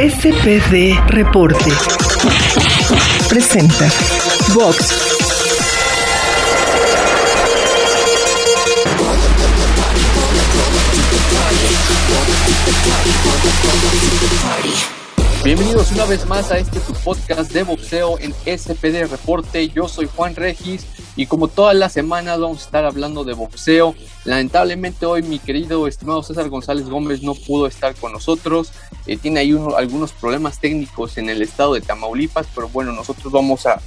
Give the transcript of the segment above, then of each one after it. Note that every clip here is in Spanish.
SPD Reporte. Presenta Vox. Bienvenidos una vez más a este tu podcast de boxeo en SPD Reporte. Yo soy Juan Regis y como todas las semanas vamos a estar hablando de boxeo. Lamentablemente hoy mi querido estimado César González Gómez no pudo estar con nosotros. Eh, tiene ahí algunos problemas técnicos en el estado de Tamaulipas, pero bueno, nosotros vamos a,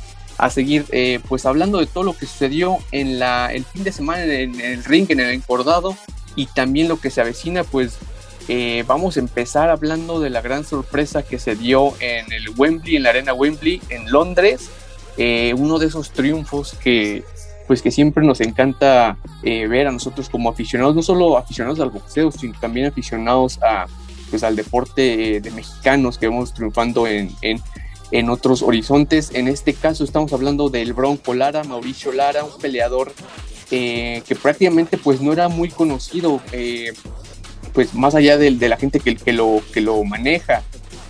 seguir eh, pues hablando de todo lo que sucedió en la, el fin de semana en, el ring, en el encordado y también lo que se avecina pues eh, vamos a empezar hablando de la gran sorpresa que se dio en el Wembley, en la arena Wembley, en Londres. Eh, uno de esos triunfos que, pues, que siempre nos encanta eh, ver a nosotros como aficionados, no solo aficionados al boxeo, sino también aficionados a, pues, al deporte de mexicanos que vamos triunfando en, en, en, otros horizontes. En este caso estamos hablando del Bronco Lara, Mauricio Lara, un peleador que prácticamente pues no era muy conocido pues más allá de, la gente que, lo, que lo maneja,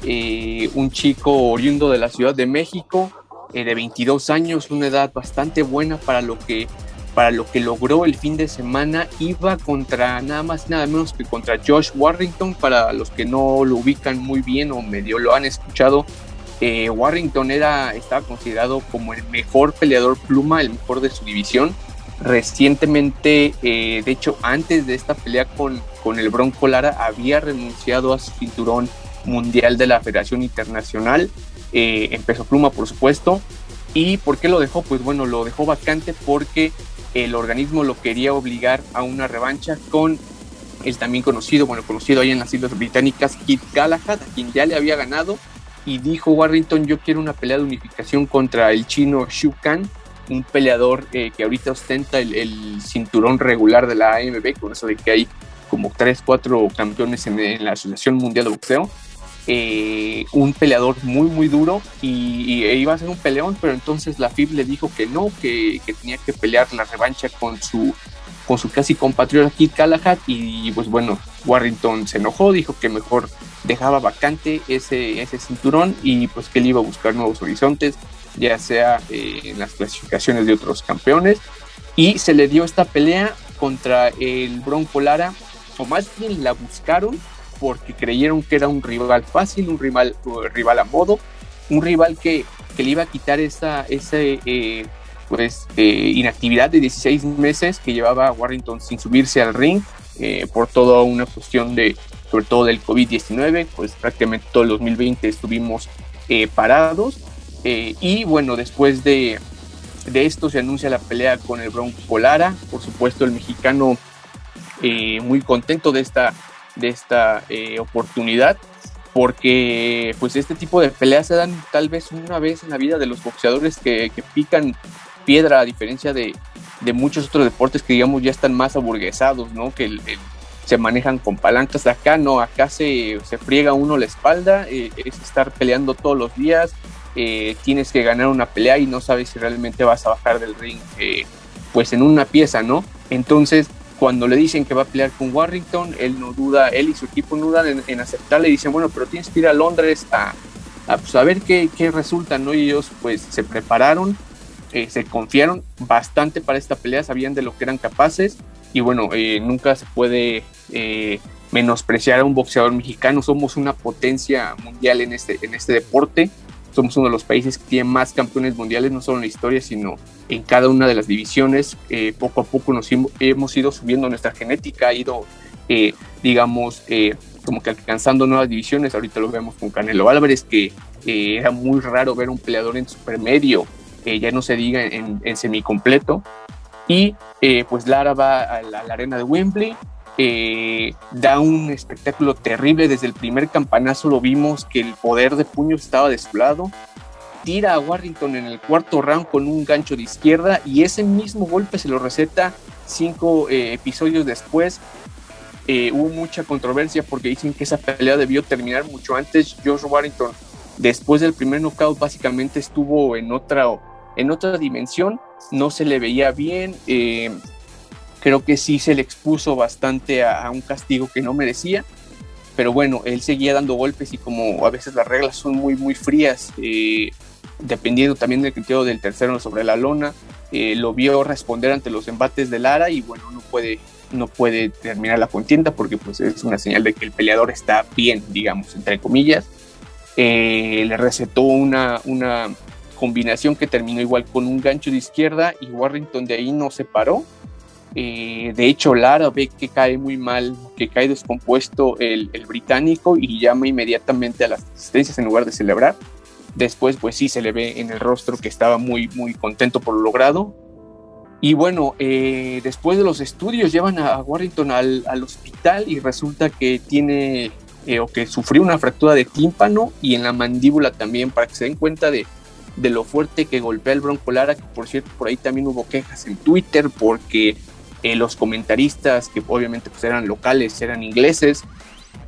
eh, un chico oriundo de la Ciudad de México, eh, de 22 años, una edad bastante buena para lo que para lo que logró el fin de semana, iba contra nada más nada menos que contra Josh Warrington, para los que no lo ubican muy bien o medio lo han escuchado, eh, Warrington era, estaba considerado como el mejor peleador pluma, el mejor de su división, Recientemente, eh, de hecho, antes de esta pelea con, con el Bronco Lara, había renunciado a su cinturón mundial de la Federación Internacional, eh, empezó pluma, por supuesto. ¿Y por qué lo dejó? Pues bueno, lo dejó vacante porque el organismo lo quería obligar a una revancha con el también conocido, bueno, conocido ahí en las Islas Británicas, Kit Galahad, a quien ya le había ganado, y dijo Warrington, yo quiero una pelea de unificación contra el chino Shu Kan, un peleador eh, que ahorita ostenta el, cinturón regular de la AMB, con eso de que hay como 3, 4 campeones en, la Asociación Mundial de Boxeo. Eh, un peleador muy, muy duro y, e iba a ser un peleón, pero entonces la FIB le dijo que no, que, tenía que pelear la revancha con su, con su casi compatriota Kit Callahan y pues bueno, Warrington se enojó, dijo que mejor dejaba vacante ese, ese cinturón y pues que él iba a buscar nuevos horizontes ya sea eh, en las clasificaciones de otros campeones. Y se le dio esta pelea contra el Bronco Lara, o más bien la buscaron porque creyeron que era un rival fácil, un rival, rival a modo, un rival que, que le iba a quitar esa, esa eh, pues, eh, inactividad de 16 meses que llevaba Warrington sin subirse al ring por toda una cuestión de, sobre todo del COVID-19, pues prácticamente todo el 2020 estuvimos parados eh, y bueno, después de, esto se anuncia la pelea con el Bronco Lara. Por supuesto, el mexicano eh, muy contento de esta, de esta eh, oportunidad. Porque pues este tipo de peleas se dan tal vez una vez en la vida de los boxeadores que, pican piedra a diferencia de, muchos otros deportes que digamos ya están más aburguesados, ¿no? Que se manejan con palancas. Acá no, acá se, se friega uno la espalda, es estar peleando todos los días, eh, tienes que ganar una pelea y no sabes si realmente vas a bajar del ring eh, pues en una pieza, ¿no? Entonces, cuando le dicen que va a pelear con Warrington, él no duda, él y su equipo no dudan en, aceptar, le dicen, bueno, pero tienes que ir a Londres a, a, pues, ver qué, qué, resulta, ¿no? Y ellos pues se prepararon, eh, se confiaron bastante para esta pelea, sabían de lo que eran capaces y bueno, nunca se puede menospreciar a un boxeador mexicano, somos una potencia mundial en este, en este deporte somos uno de los países que tiene más campeones mundiales, no solo en la historia, sino en cada una de las divisiones. Eh, poco a poco hemos ido subiendo nuestra genética, ha ido, eh, digamos, eh, como que alcanzando nuevas divisiones. Ahorita lo vemos con Canelo Álvarez, que era muy raro ver un peleador en supermedio, ya no se diga en, en semicompleto. Y pues Lara va a la arena de Wembley, eh, da un espectáculo terrible. Desde el primer campanazo lo vimos que el poder de puño estaba de su lado. Tira a Warrington en el cuarto round con un gancho de izquierda y ese mismo golpe se lo receta cinco eh, episodios después. Eh, hubo mucha controversia porque dicen que esa pelea debió terminar mucho antes. George Warrington, después del primer knockout, básicamente estuvo en otra, en otra dimensión. No se le veía bien creo que sí se le expuso bastante a, un castigo que no merecía. pero bueno, él seguía dando golpes y como a veces las reglas son muy, muy frías, eh, dependiendo también del criterio del tercero sobre la lona, eh, lo vio responder ante los embates de Lara y bueno, no puede, no puede terminar la contienda porque pues es una señal de que el peleador está bien, digamos, entre comillas. Eh, le recetó una, una combinación que terminó igual con un gancho de izquierda y Warrington de ahí no se paró eh, de hecho, Lara ve que cae muy mal, que cae descompuesto el, británico y llama inmediatamente a las asistencias en lugar de celebrar. Después, pues sí, se le ve en el rostro que estaba muy, muy contento por lo logrado. Y bueno, eh, después de los estudios llevan a Warrington al, hospital y resulta que tiene eh, o que sufrió una fractura de tímpano y en la mandíbula también, para que se den cuenta de, de lo fuerte que golpea el Bronco Lara, que por cierto por ahí también hubo quejas en Twitter porque eh, los comentaristas, que obviamente pues, eran locales, eran ingleses,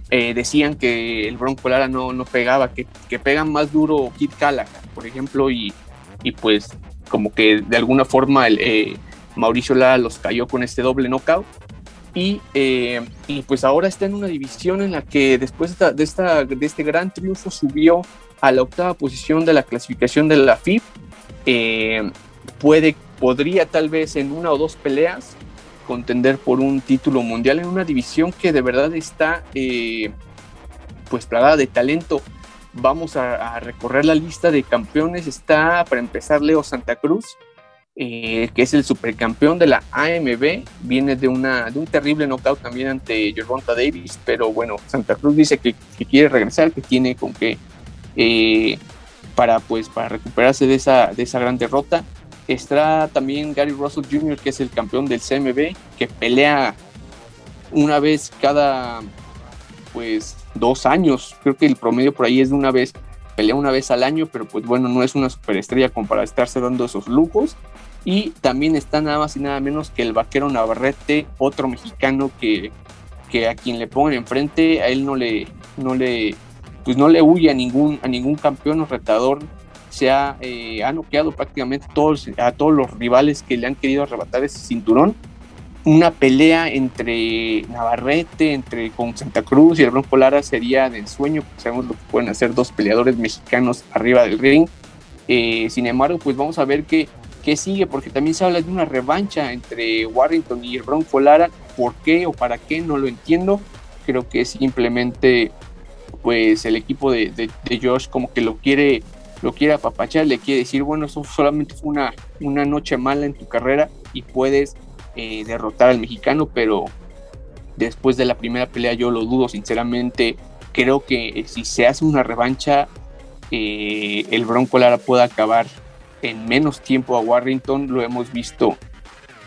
eh, decían que el Bronco Lara no, no pegaba, que, que pegan más duro Kit Callahan, por ejemplo, y, y, pues como que de alguna forma el, eh, Mauricio Lara los cayó con este doble knockout. Y, y, pues ahora está en una división en la que después de, esta, de este gran triunfo subió a la octava posición de la clasificación de la FIB. puede, podría tal vez en una o dos peleas contender por un título mundial en una división que de verdad está eh, pues plagada de talento. Vamos a, recorrer la lista de campeones. Está para empezar Leo Santa Cruz, eh, que es el supercampeón de la AMB. Viene de, una, de un terrible knockout también ante Gervonta Davis, pero bueno, Santa Cruz dice que, quiere regresar, que tiene con qué eh, para pues para recuperarse de esa, de esa gran derrota. Está también Gary Russell Jr., que es el campeón del CMB, que pelea una vez cada pues dos años. Creo que el promedio por ahí es de una vez, pelea una vez al año, pero pues bueno, no es una superestrella como para estarse dando esos lujos. Y también está nada más y nada menos que el vaquero Navarrete, otro mexicano que, que a quien le pongan enfrente, a él no le, no le, pues no le huye a ningún, a ningún campeón o retador se ha, eh, noqueado prácticamente todos, a todos los rivales que le han querido arrebatar ese cinturón. Una pelea entre Navarrete, entre con Santa Cruz y el Bronco Lara sería de ensueño, porque sabemos lo que pueden hacer dos peleadores mexicanos arriba del ring. Eh, sin embargo, pues vamos a ver qué, qué sigue, porque también se habla de una revancha entre Warrington y el Bronco Lara. ¿Por qué o para qué? No lo entiendo. Creo que simplemente pues el equipo de, de Josh como que lo quiere lo quiere apapachar, le quiere decir, bueno, eso solamente fue una, una noche mala en tu carrera y puedes eh, derrotar al mexicano, pero después de la primera pelea yo lo dudo sinceramente. Creo que si se hace una revancha, eh, el Bronco Lara puede acabar en menos tiempo a Warrington. Lo hemos visto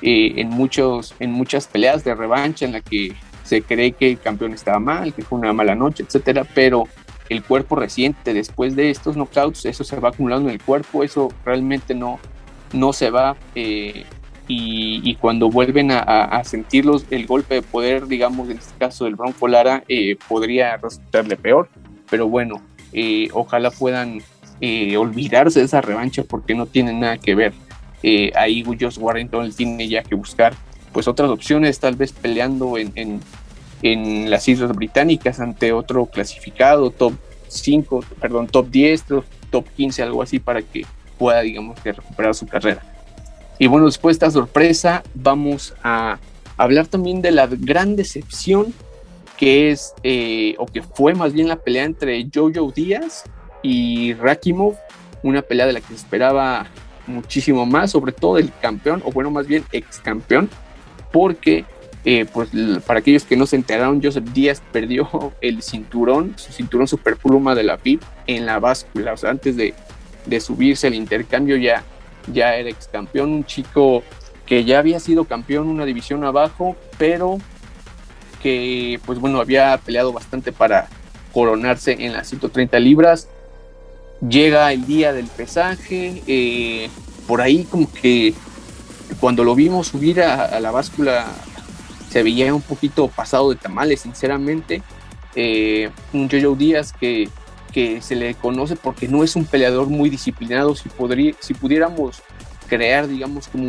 eh, en, muchos, en muchas peleas de revancha en la que se cree que el campeón estaba mal, que fue una mala noche, etcétera, pero el cuerpo reciente después de estos knockouts, eso se va acumulando en el cuerpo, eso realmente no, no se va. Eh, y, cuando vuelven a, sentirlos, el golpe de poder, digamos, en este caso del Bronco Lara, eh, podría resultarle peor. Pero bueno, eh, ojalá puedan olvidarse de esa revancha porque no tienen nada que ver. ahí Josh Warrington tiene ya que buscar pues otras opciones, tal vez peleando en en las Islas Británicas ante otro clasificado, top 5, perdón, top 10, top 15, algo así, para que pueda, digamos, recuperar su carrera. Y bueno, después de esta sorpresa, vamos a hablar también de la gran decepción que es, eh, o que fue más bien la pelea entre Jojo Díaz y Rakimov, una pelea de la que se esperaba muchísimo más, sobre todo el campeón, o bueno, más bien ex campeón, porque eh, pues para aquellos que no se enteraron, Joseph Díaz perdió el cinturón, su cinturón superpluma de la FIB en la báscula, antes de, subirse al intercambio ya, ya era ex campeón, un chico que ya había sido campeón una división abajo, pero que pues bueno, había peleado bastante para coronarse en las 130 libras. Llega el día del pesaje, eh, por ahí como que cuando lo vimos subir a la báscula se veía un poquito pasado de tamales, sinceramente. Eh, un Jojo Díaz que, que se le conoce porque no es un peleador muy disciplinado. Si, podría, si pudiéramos crear, digamos, como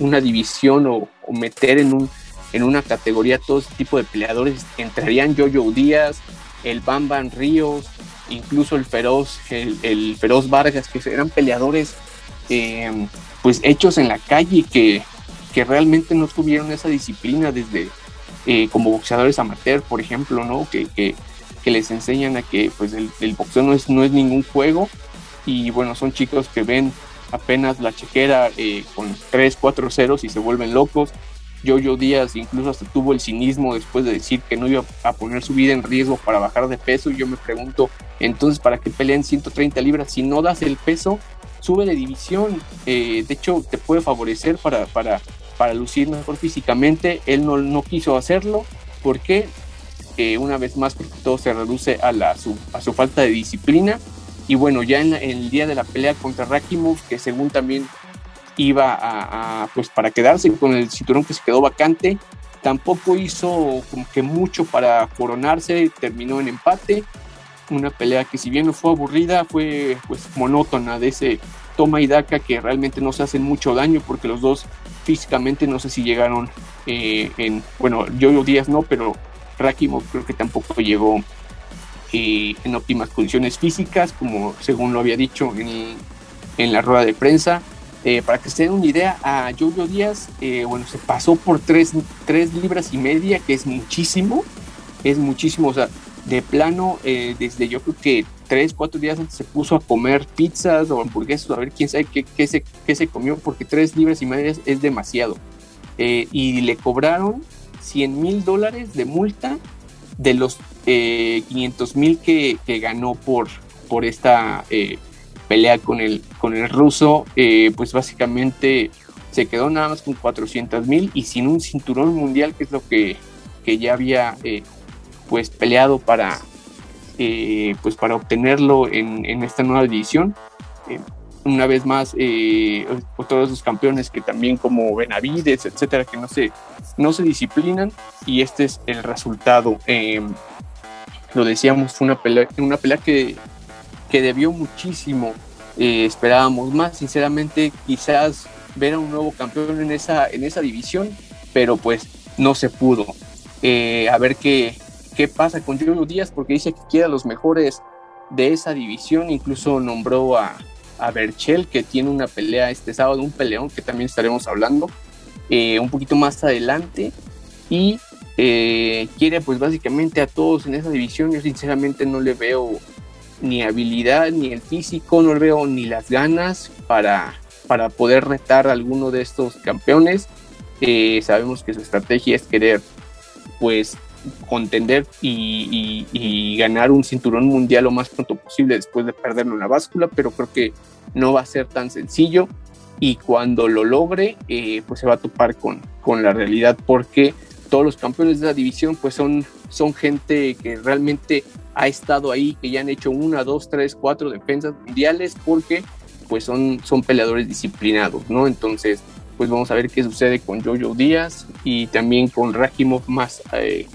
una división o, meter en, un, en una categoría todo este tipo de peleadores, entrarían Jojo Díaz, el Bamban Ríos, incluso el Feroz, el, Feroz Vargas, que eran peleadores eh, pues hechos en la calle que, que realmente no tuvieron esa disciplina desde eh, como boxeadores amateur, por ejemplo, ¿no? Que, que, les enseñan a que pues el, boxeo no es, no es ningún juego y bueno, son chicos que ven apenas la chequera eh, con 3, 4 ceros y se vuelven locos. Jojo Díaz incluso hasta tuvo el cinismo después de decir que no iba a poner su vida en riesgo para bajar de peso. Y yo me pregunto, entonces, ¿para qué pelean 130 libras? Si no das el peso, sube de división. Eh, de hecho, te puede favorecer para, para, para lucir mejor físicamente. Él no, no quiso hacerlo. ¿Por qué? Eh, una vez más, porque todo se reduce a, su, a su falta de disciplina. Y bueno, ya en, el día de la pelea contra Rakimov, que según también iba a, pues para quedarse con el cinturón que se quedó vacante, tampoco hizo como que mucho para coronarse, terminó en empate. Una pelea que si bien no fue aburrida, fue pues monótona de ese toma y daca que realmente no se hacen mucho daño porque los dos físicamente no sé si llegaron eh, en, bueno, yo días no, pero Rakimov creo que tampoco llegó eh, en óptimas condiciones físicas, como según lo había dicho en, en la rueda de prensa. Eh, para que se den una idea, a Jojo Díaz, bueno, se pasó por tres, libras y media, que es muchísimo, es muchísimo, o sea, de plano, desde yo creo que tres, cuatro días antes se puso a comer pizzas o hamburguesas, a ver quién sabe qué, qué, se, qué se comió, porque tres libras y media es demasiado. y le cobraron 100 mil dólares de multa de los 500 eh, mil que, ganó por, por esta eh, pelea con el, con el ruso, eh, pues básicamente se quedó nada más con 400 mil y sin un cinturón mundial, que es lo que, que ya había pues peleado para, pues para obtenerlo en, en esta nueva división una vez más eh, todos esos campeones que también como Benavides, etcétera, que no se, no se disciplinan y este es el resultado. Em, lo decíamos, fue una pelea, una pelea que, que debió muchísimo. Eh, esperábamos más, sinceramente, quizás ver a un nuevo campeón en esa, en esa división, pero pues no se pudo. Eh, a ver qué, qué pasa con Julio Díaz, porque dice que quiere a los mejores de esa división, incluso nombró a, a Berchel, que tiene una pelea este sábado, un peleón que también estaremos hablando eh, un poquito más adelante. Y eh, quiere pues básicamente a todos en esa división. Yo sinceramente no le veo ni habilidad, ni el físico, no le veo ni las ganas para, para poder retar a alguno de estos campeones. Eh, sabemos que su estrategia es querer pues contender y, ganar un cinturón mundial lo más pronto posible después de perderlo en la báscula, pero creo que no va a ser tan sencillo y cuando lo logre, eh, pues se va a topar con, con la realidad porque todos los campeones de la división pues son, son gente que realmente ha estado ahí, que ya han hecho una, dos, tres, cuatro defensas mundiales porque pues son, son peleadores disciplinados, ¿no? Entonces, pues vamos a ver qué sucede con Jojo Díaz y también con Rajimov más eh,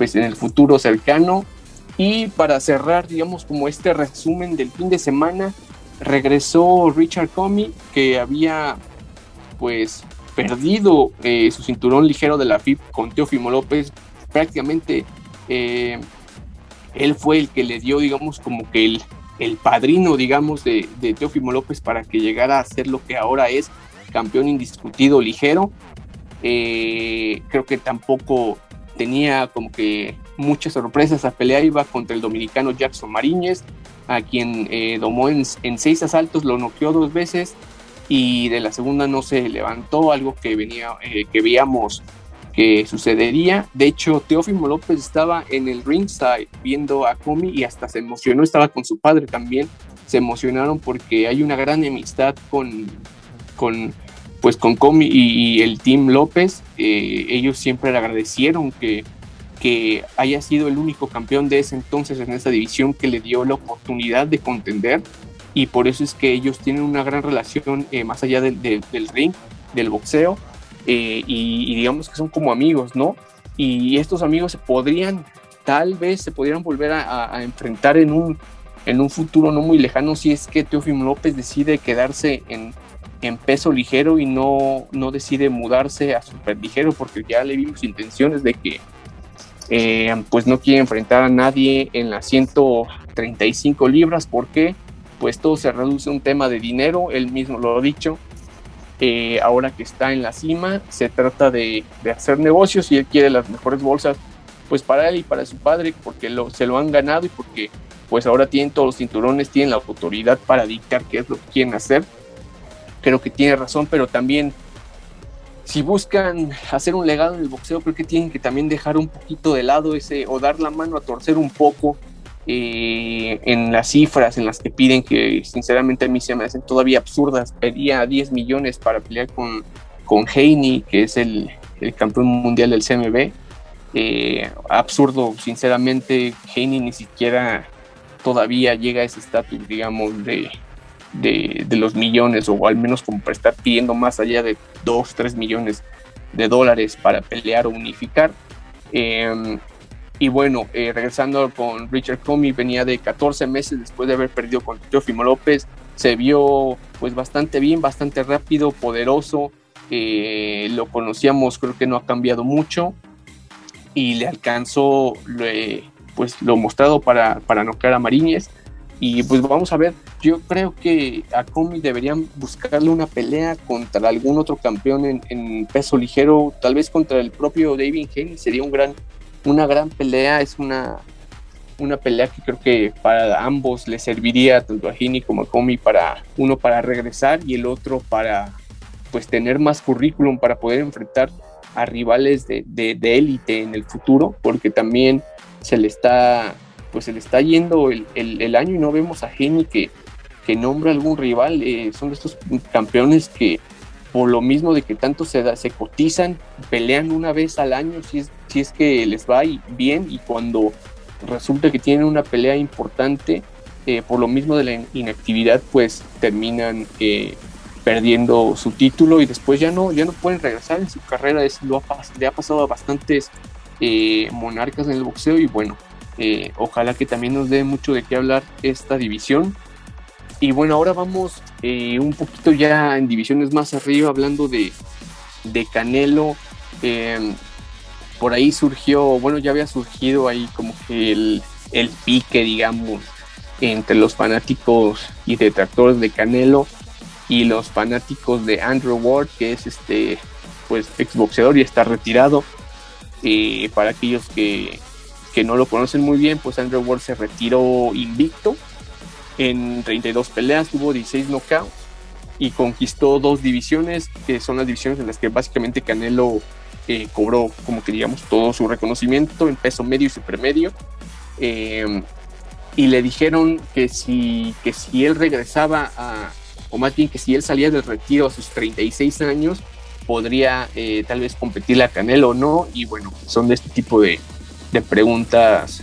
pues en el futuro cercano. Y para cerrar, digamos, como este resumen del fin de semana, regresó Richard Comey, que había pues perdido eh, su cinturón ligero de la FIP con Teófimo López. Prácticamente eh, él fue el que le dio, digamos, como que el, el padrino, digamos, de, de Teófimo López para que llegara a ser lo que ahora es campeón indiscutido ligero. Eh, creo que tampoco tenía como que muchas sorpresas a pelear, iba contra el dominicano Jackson Mariñez, a quien eh, domó en, seis asaltos, lo noqueó dos veces y de la segunda no se levantó, algo que venía, eh, que veíamos que sucedería. De hecho, Teófimo López estaba en el ringside viendo a Comi y hasta se emocionó, estaba con su padre también. Se emocionaron porque hay una gran amistad con, con pues con Comi y, el Team López, eh, ellos siempre le agradecieron que, que haya sido el único campeón de ese entonces en esa división que le dio la oportunidad de contender y por eso es que ellos tienen una gran relación eh, más allá del ring, del boxeo eh, y, digamos que son como amigos, ¿no? Y estos amigos se podrían, tal vez se podrían volver a, enfrentar en un, en un futuro no muy lejano si es que Teofimo López decide quedarse en, en peso ligero y no, no decide mudarse a super ligero porque ya le vimos intenciones de que eh, pues no quiere enfrentar a nadie en las 135 libras. Porque pues todo se reduce a un tema de dinero, él mismo lo ha dicho, eh, ahora que está en la cima, se trata de, hacer negocios y él quiere las mejores bolsas, pues para él y para su padre, porque se lo han ganado y porque pues ahora tienen todos los cinturones, tienen la autoridad para dictar qué es lo que quieren hacer. Creo que tiene razón, pero también si buscan hacer un legado en el boxeo, creo que tienen que también dejar un poquito de lado ese o dar la mano a torcer un poco eh, en las cifras en las que piden, que sinceramente a mí se me hacen todavía absurdas. Pedía 10 millones para pelear con, con que es el, campeón mundial del CMB. Eh, absurdo, sinceramente, Haney ni siquiera todavía llega a ese estatus, digamos, de, de, los millones, o al menos como para estar pidiendo más allá de 2, 3 millones de dólares para pelear o unificar. Eh, y bueno, eh, regresando con Richard Comey, venía de 14 meses después de haber perdido con Teofimo López. Se vio pues bastante bien, bastante rápido, poderoso. Eh, lo conocíamos, creo que no ha cambiado mucho. Y le alcanzó pues lo mostrado para, para noquear a Mariñez. Y pues vamos a ver, yo creo que a Comey deberían buscarle una pelea contra algún otro campeón en, peso ligero, tal vez contra el propio David Haney, sería un gran una gran pelea, es una, una pelea que creo que para ambos le serviría, tanto a Gini como a Comi, para uno para regresar y el otro para pues tener más currículum para poder enfrentar a rivales de, de, élite en el futuro, porque también se le está pues se le está yendo el, el, año y no vemos a Geni que, que nombra algún rival, eh, son de estos campeones que por lo mismo de que tanto se, se cotizan, pelean una vez al año si es, si es que les va bien y cuando resulta que tienen una pelea importante, eh, por lo mismo de la inactividad, pues terminan eh, perdiendo su título y después ya no, ya no pueden regresar en su carrera. Es, lo le ha pasado a bastantes monarcas en el boxeo y bueno, ojalá que también nos dé mucho de qué hablar esta división. Y bueno, ahora vamos eh, un poquito ya en divisiones más arriba, hablando de, de Canelo. Em, por ahí surgió, bueno, ya había surgido ahí como que el, el pique, digamos, entre los fanáticos y detractores de Canelo y los fanáticos de Andrew Ward, que es este, pues, exboxeador y está retirado. Eh, para aquellos que, que no lo conocen muy bien, pues Andrew Ward se retiró invicto en 32 peleas, tuvo 16 knockouts y conquistó dos divisiones, que son las divisiones en las que básicamente Canelo eh, cobró, como que digamos, todo su reconocimiento en peso medio y supermedio. Eh, y le dijeron que si, que si él regresaba a, o más bien que si él salía del retiro a sus 36 años, podría eh, tal vez competirle a Canelo o no. Y bueno, son de este tipo de, de preguntas,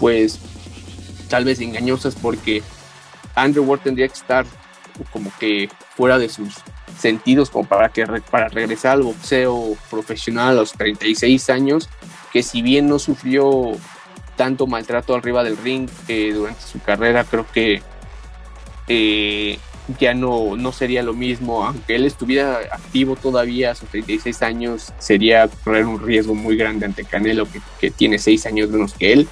pues tal vez engañosas porque Andrew Ward tendría que estar como que fuera de sus sentidos como para que para regresar al boxeo profesional a los 36 años, que si bien no sufrió tanto maltrato arriba del ring eh, durante su carrera, creo que eh, ya no, no sería lo mismo, aunque él estuviera activo todavía a sus 36 años, sería correr un riesgo muy grande ante Canelo, que, tiene 6 años menos que él,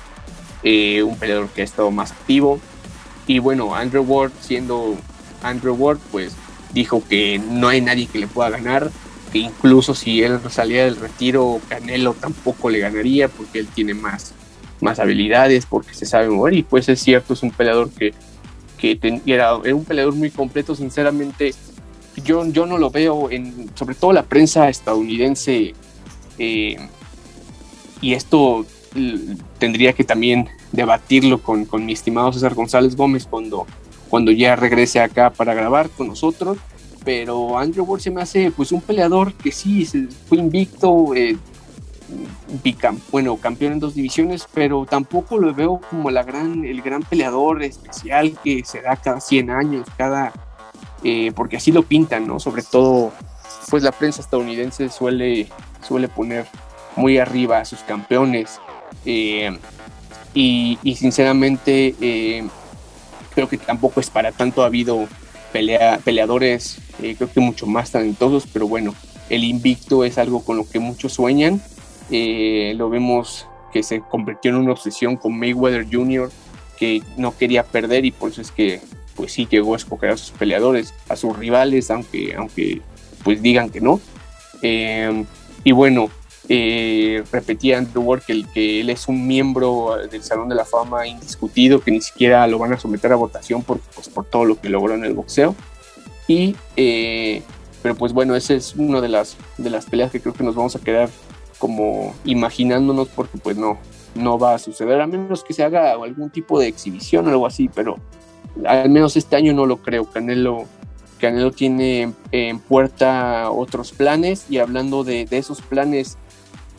eh, un peleador que ha estado más activo, y bueno, Andrew Ward, siendo Andrew Ward, pues dijo que no hay nadie que le pueda ganar, que incluso si él salía del retiro, Canelo tampoco le ganaría porque él tiene más, más habilidades, porque se sabe mover. Y pues es cierto, es un peleador que, que era, un peleador muy completo, sinceramente. Yo, yo no lo veo en, sobre todo la prensa estadounidense, eh, y esto tendría que también debatirlo con, con, mi estimado César González Gómez cuando, cuando ya regrese acá para grabar con nosotros. Pero Andrew Ward se me hace pues un peleador que sí fue invicto, eh, bueno, campeón en dos divisiones, pero tampoco lo veo como la gran, el gran peleador especial que se da cada 100 años, cada, eh, porque así lo pintan, ¿no? Sobre todo, pues la prensa estadounidense suele, suele poner muy arriba a sus campeones. Eh, y, sinceramente eh, creo que tampoco es para tanto. Ha habido pelea, peleadores, creo que mucho más talentosos, pero bueno, el invicto es algo con lo que muchos sueñan. Lo vemos que se convirtió en una obsesión con Mayweather Jr., que no quería perder y por eso es que pues sí llegó a escoger a sus peleadores, a sus rivales, aunque, aunque pues digan que no. Eh, y bueno, eh, repetía Andrew Ward que, que, él es un miembro del Salón de la Fama indiscutido, que ni siquiera lo van a someter a votación por, pues, por todo lo que logró en el boxeo. Y, eh, pero pues bueno, esa es una de las, de las peleas que creo que nos vamos a quedar como imaginándonos porque pues no, no va a suceder, a menos que se haga algún tipo de exhibición o algo así, pero al menos este año no lo creo. Canelo, Canelo tiene en puerta otros planes y hablando de, de esos planes,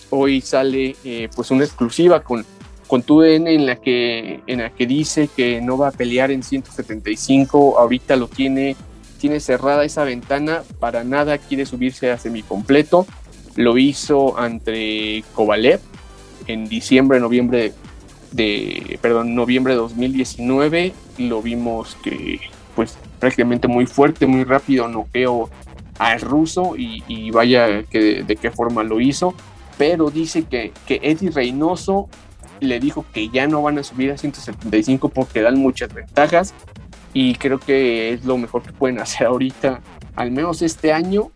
hoy sale eh, pues una exclusiva con, con TUDN en la, que, en la que dice que no va a pelear en 175, ahorita lo tiene, tiene cerrada esa ventana, para nada quiere subirse a semicompleto, lo hizo ante Kovalev en diciembre, noviembre de, perdón, noviembre de 2019, lo vimos que pues prácticamente muy fuerte, muy rápido noqueó al ruso y, y vaya que de qué forma lo hizo. Pero dice que, que Eddie Reynoso le dijo que ya no van a subir a 175 porque dan muchas ventajas y creo que es lo mejor que pueden hacer ahorita, al menos este año,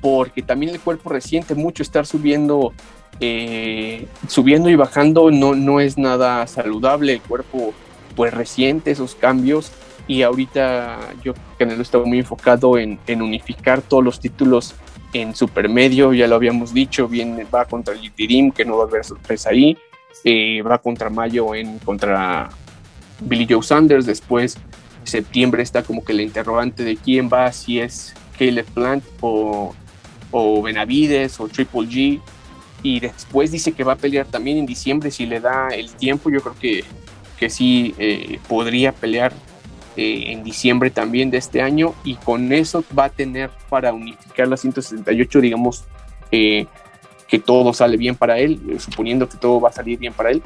porque también el cuerpo resiente mucho estar subiendo, eh, subiendo y bajando no, no es nada saludable, el cuerpo pues resiente esos cambios y ahorita yo que está muy enfocado en, unificar todos los títulos en supermedio, ya lo habíamos dicho, viene, va contra Yitirim, que no va a haber sorpresa ahí, eh, va contra Mayo en contra Billy Joe Sanders, después septiembre está como que la interrogante de quién va, si es Caleb Plant o, o Benavides o Triple G, y después dice que va a pelear también en diciembre si le da el tiempo, yo creo que, que sí eh, podría pelear eh, en diciembre también de este año y con eso va a tener para unificar la 168, digamos, eh, que todo sale bien para él, eh, suponiendo que todo va a salir bien para él.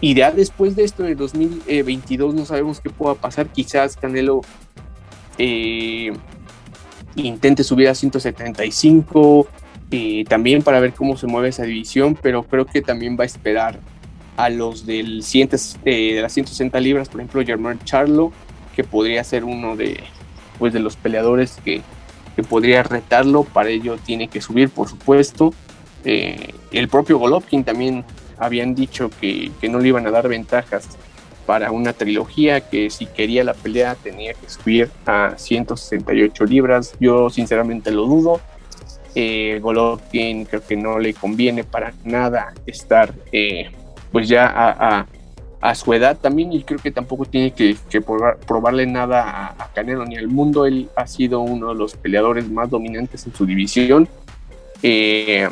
y ya después de esto, en el 2022, no sabemos qué pueda pasar. Quizás Canelo intente subir a 175, también para ver cómo se mueve esa división, pero creo que también va a esperar a los del eh, de las 160 libras, por ejemplo, Germán Charlo, que podría ser uno de, pues, de los peleadores que, que podría retarlo, para ello tiene que subir, por supuesto. Eh, el propio Golovkin también habían dicho que, que, no le iban a dar ventajas para una trilogía, que si quería la pelea tenía que subir a 168 libras. Yo sinceramente lo dudo. Eh, Golovkin creo que no le conviene para nada estar eh, pues ya a, a, su edad también y creo que tampoco tiene que, probarle nada a, Canelo ni al mundo. Él ha sido uno de los peleadores más dominantes en su división. Eh,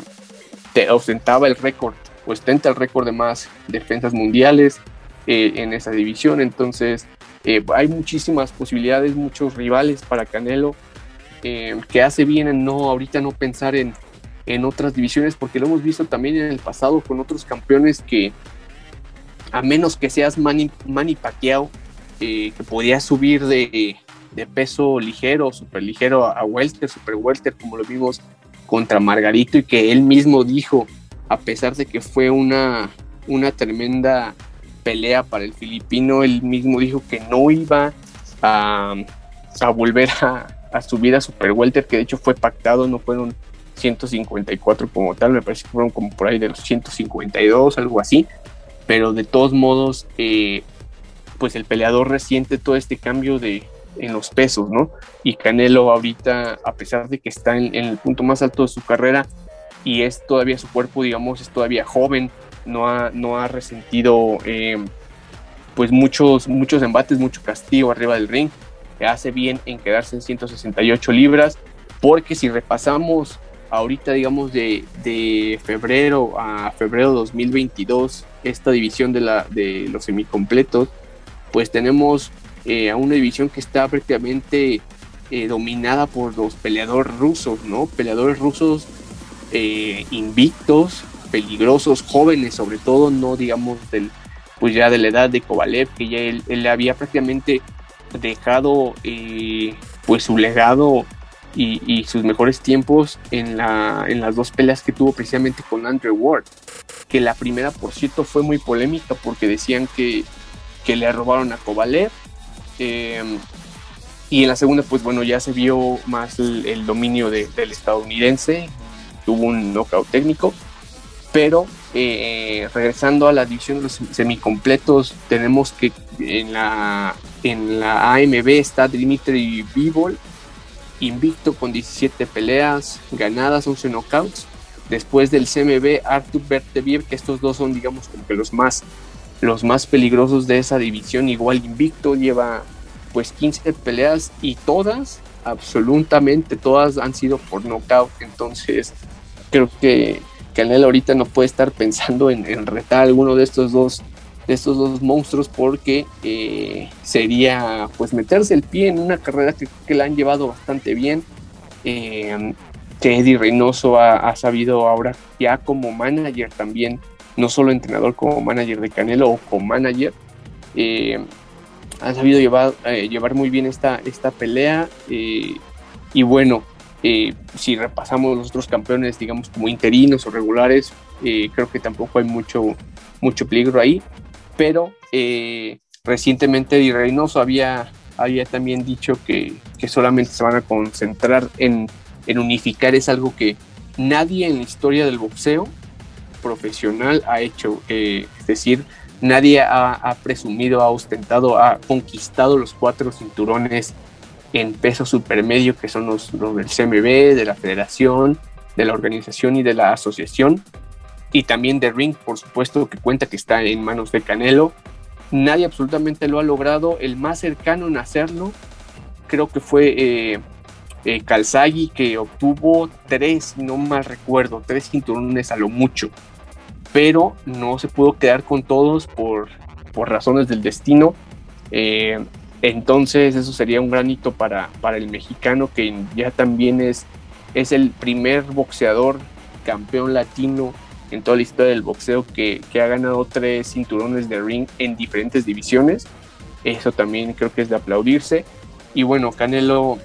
ostentaba el récord, ostenta el récord de más defensas mundiales eh, en esa división. Entonces eh, hay muchísimas posibilidades, muchos rivales para Canelo. Eh, que hace bien en no ahorita no pensar en, en otras divisiones, porque lo hemos visto también en el pasado con otros campeones que, a menos que seas Manny, Manny Pacquiao, que podías subir de, de, peso ligero, super ligero a welter, super welter, como lo vimos contra Margarito, y que él mismo dijo, a pesar de que fue una, una tremenda pelea para el filipino, él mismo dijo que no iba a, volver a, a subir a super welter, que de hecho fue pactado, no fueron 154 como tal, me parece que fueron como por ahí de los 152, algo así, pero de todos modos, eh, pues el peleador resiente todo este cambio de, en los pesos, ¿no? Y Canelo ahorita, a pesar de que está en, el punto más alto de su carrera y es todavía su cuerpo, digamos, es todavía joven, no ha, no ha resentido eh, pues muchos, muchos embates, mucho castigo arriba del ring, hace bien en quedarse en 168 libras, porque si repasamos ahorita, digamos, de, de febrero a febrero 2022, esta división de, la, de los semicompletos, pues tenemos eh, a una división que está prácticamente eh, dominada por los peleadores rusos, ¿no? Peleadores rusos invictos, peligrosos, jóvenes sobre todo, no digamos del, pues ya de la edad de Kovalev, que ya él, él había prácticamente dejado pues su legado y, sus mejores tiempos en, la, en las dos peleas que tuvo precisamente con Andrew Ward, que la primera, por cierto, fue muy polémica porque decían que, que le robaron a Kovalev. Em, y en la segunda, pues bueno, ya se vio más el, dominio del estadounidense, tuvo un knockout técnico, pero eh, regresando a la división de los semicompletos, tenemos que en la, en la AMB está Dimitri Bivol, invicto con 17 peleas ganadas, 11 knockouts. Después del CMB, Artur Berteviev, que estos dos son, digamos, como que los más, los más peligrosos de esa división, igual invicto, lleva pues 15 peleas y todas, absolutamente todas han sido por knockout. Entonces, creo que Canelo ahorita no puede estar pensando en, retar a alguno de estos dos de estos dos monstruos porque eh, sería pues meterse el pie en una carrera que, que la han llevado bastante bien. Eh, que Eddie Reynoso ha, sabido ahora ya como manager también no solo entrenador como manager de Canelo o como manager eh, ha sabido llevar, llevar muy bien esta, esta pelea y bueno eh, si repasamos los otros campeones, digamos, como interinos o regulares, eh, creo que tampoco hay mucho, mucho peligro ahí. Pero eh, recientemente Di Reynoso había, había también dicho que, que, solamente se van a concentrar en, en unificar. Es algo que nadie en la historia del boxeo profesional ha hecho. es decir, nadie ha, ha, presumido, ha ostentado, ha conquistado los cuatro cinturones en peso supermedio, que son los, del CMB, de la federación, de la organización y de la asociación, y también de Ring, por supuesto, que cuenta que está en manos de Canelo. Nadie absolutamente lo ha logrado. El más cercano en hacerlo creo que fue eh, eh que obtuvo tres, no mal recuerdo, tres cinturones a lo mucho, pero no se pudo quedar con todos por, por razones del destino. Eh, entonces eso sería un gran hito para, para el mexicano que ya también es, es el primer boxeador campeón latino en toda la historia del boxeo que, ha ganado tres cinturones de ring en diferentes divisiones. Eso también creo que es de aplaudirse. Y bueno, Canelo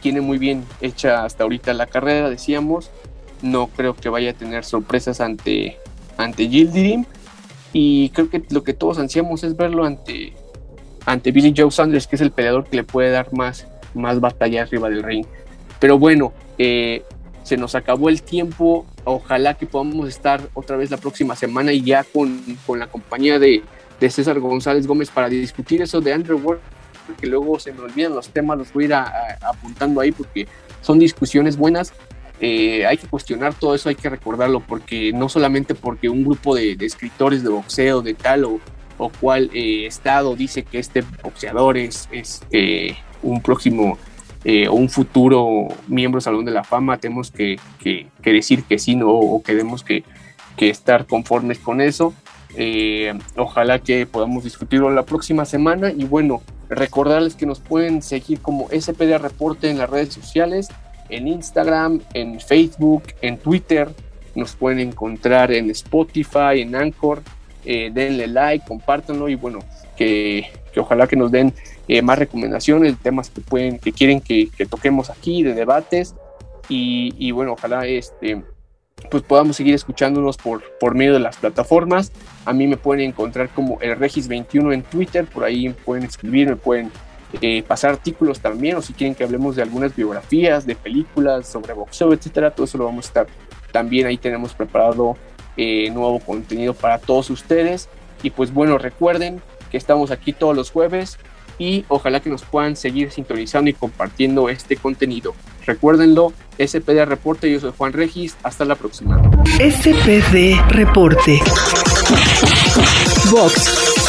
tiene muy bien hecha hasta ahorita la carrera, decíamos. No creo que vaya a tener sorpresas ante, ante Gildirim. Y creo que lo que todos ansiamos es verlo ante, ante Billy Joe Sanders, que es el peleador que le puede dar más, más batalla arriba del ring. Pero bueno, eh, se nos acabó el tiempo. Ojalá que podamos estar otra vez la próxima semana y ya con, con la compañía de, de, César González Gómez para discutir eso de Andrew Ward, porque luego se me olvidan los temas, los voy a ir apuntando ahí porque son discusiones buenas. Eh, hay que cuestionar todo eso, hay que recordarlo, porque no solamente porque un grupo de, de escritores de boxeo, de tal o, o cuál eh, estado dice que este boxeador es, eh, un próximo eh, o un futuro miembro Salón de la Fama, tenemos que, decir que sí, o tenemos que, estar conformes con eso. ojalá que podamos discutirlo la próxima semana. Y bueno, recordarles que nos pueden seguir como SPD Reporte en las redes sociales, en Instagram, en Facebook, en Twitter, nos pueden encontrar en Spotify, en Anchor eh, denle like, compártanlo y bueno, que, ojalá que nos den eh, más recomendaciones, temas que pueden, que quieren que, toquemos aquí, de debates y, bueno, ojalá este pues podamos seguir escuchándonos por, por medio de las plataformas. A mí me pueden encontrar como el Regis21 en Twitter, por ahí pueden escribir, me pueden eh, pasar artículos también, o si quieren que hablemos de algunas biografías, de películas, sobre boxeo, etcétera, todo eso lo vamos a estar. También ahí tenemos preparado eh, nuevo contenido para todos ustedes. Y pues bueno, recuerden que estamos aquí todos los jueves y ojalá que nos puedan seguir sintonizando y compartiendo este contenido. Recuérdenlo, SPD Reporte, yo soy Juan Regis, hasta la próxima. SPD Reporte. Box